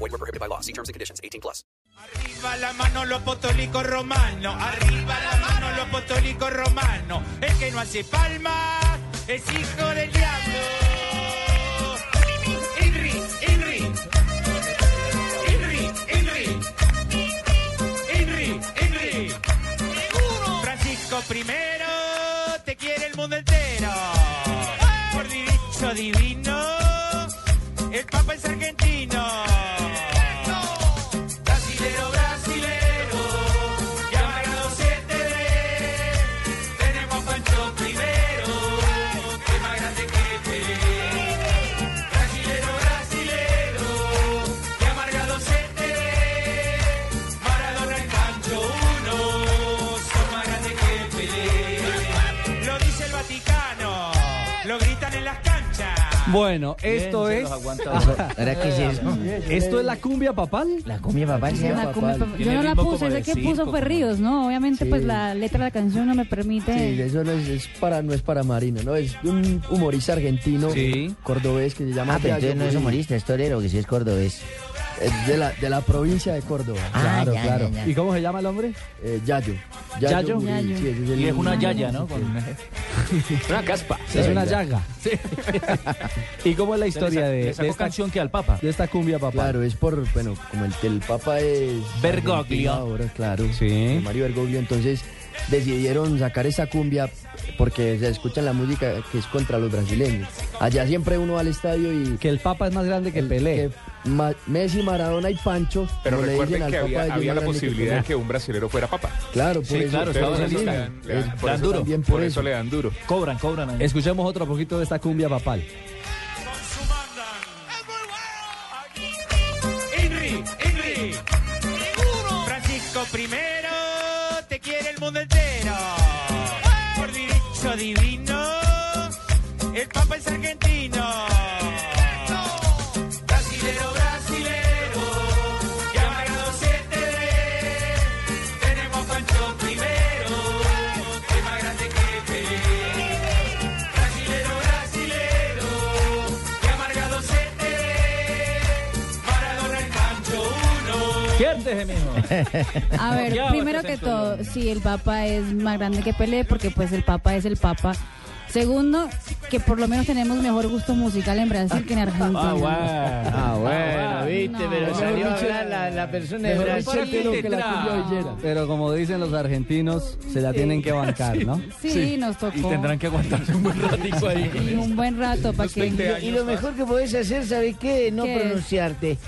Void were prohibited by law. See terms and conditions. 18 plus. Arriba la mano los apostólicos romanos, arriba la mano los apostólicos romanos. El que no hace palmas es hijo del diablo. Inri, Inri, Inri, Inri. Francisco I te quiere el mundo entero. Por derecho divino, el Papa es argentino. Bueno, esto es. ¿Ahora qué es eso? ¿Esto es la cumbia papal? La cumbia papal se La cumbia papal. Yo no la puse, de que puso fue Ríos, ¿no? Obviamente, pues Sí. la letra de la canción no me permite. Sí, eso no es, es para, no es para Marina, ¿no? Es un humorista argentino, Sí. cordobés, que se llama Ah, pero entonces no es humorista, es torero, que sí es cordobés. Es de la, de la provincia de Córdoba. Ah, Claro, ya, claro. ya, ya. ¿Y cómo se llama el hombre? Eh, Yayo. ¿Yayo? Sí, ese Y es una yaya, ¿no? Con una caspa. es una llaga. ¿Y cómo es la historia de, de sacó esta, canción que al Papa. de esta cumbia papal? Claro, es por, bueno, como el, el Papa es... Bergoglio. Ahora, claro. Sí. Mario Bergoglio, entonces decidieron sacar esa cumbia porque se escucha la música que es contra los brasileños. Allá siempre uno va al estadio y... Que el Papa es más grande que el- Pelé. que Ma- Messi, Maradona y Pancho. Pero recuerden que había, había la posibilidad de que un brasilero fuera papa. Claro, por Sí, eso, claro, Unidos. le mismo. dan, le dan- Es- por dan eso duro. también Por por eso eso. le dan duro. Cobran, cobran. ahí. Escuchemos otro poquito de esta cumbia papal. Inri, Inri. Francisco I te quiere el mundo entero. Por derecho divino, el Papa es argentino. A ver, primero que todo, si el Papa es más grande que Pelé, porque pues el Papa es el Papa. Segundo, que por lo menos tenemos mejor gusto musical en Brasil que en Argentina. Ah, bueno, viste, pero salió a hablar la, la persona de Brasil. que la. Pero como dicen los argentinos, se la tienen que bancar, ¿no? Sí, nos tocó. Y tendrán que aguantarse un buen ratico ahí. Y un buen rato para que... Y lo mejor que podés hacer, ¿sabes qué? No ¿Qué es? pronunciarte.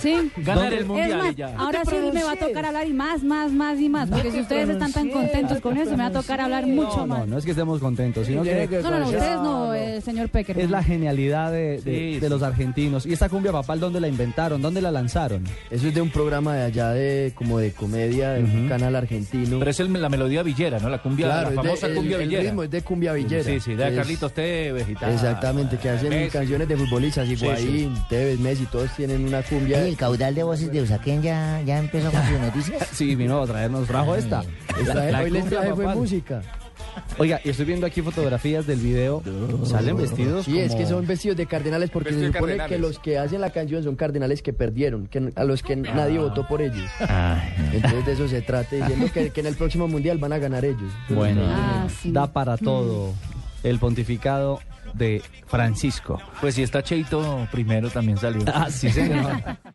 Sí. Ganar el Es mundial más, y ya. ahora sí me va a tocar hablar y más, más, más y más. Porque si ustedes están tan contentos con eso, me va a tocar hablar mucho No, no, más. no es que estemos contentos, sino que No, no, ustedes no, señor Pecker. es la genialidad de, de- Sí, de sí. los argentinos. ¿Y esta cumbia papal dónde la inventaron? ¿Dónde la lanzaron? Eso es de un programa de allá de como de comedia, de un canal argentino. Pero es el- la melodía villera, ¿no? La cumbia, claro, la de- famosa el- cumbia el, villera. ritmo es de cumbia villera. Sí, sí, de Es- Carlitos Tevez y tal. Exactamente, que hacen Messi. canciones de futbolistas, Higuaín, Tevez, Messi, todos tienen una cumbia. Oye, el caudal de voces de Usaquén ya, ya empezó con sus noticias. Sí, vino a traernos, trajo esta. Les traje- La hoy les cumbia traje fue papal. música. Oiga, y estoy viendo aquí fotografías del video. Salen vestidos Sí, es que son vestidos de cardenales porque se supone que los que hacen la canción son cardenales que perdieron, que a los que nadie votó por ellos. Entonces de eso se trata, diciendo que, que en el próximo mundial van a ganar ellos. Bueno, Ah, sí. da para todo el pontificado de Francisco. Pues si está Cheito primero también salió. Ah, sí, señor.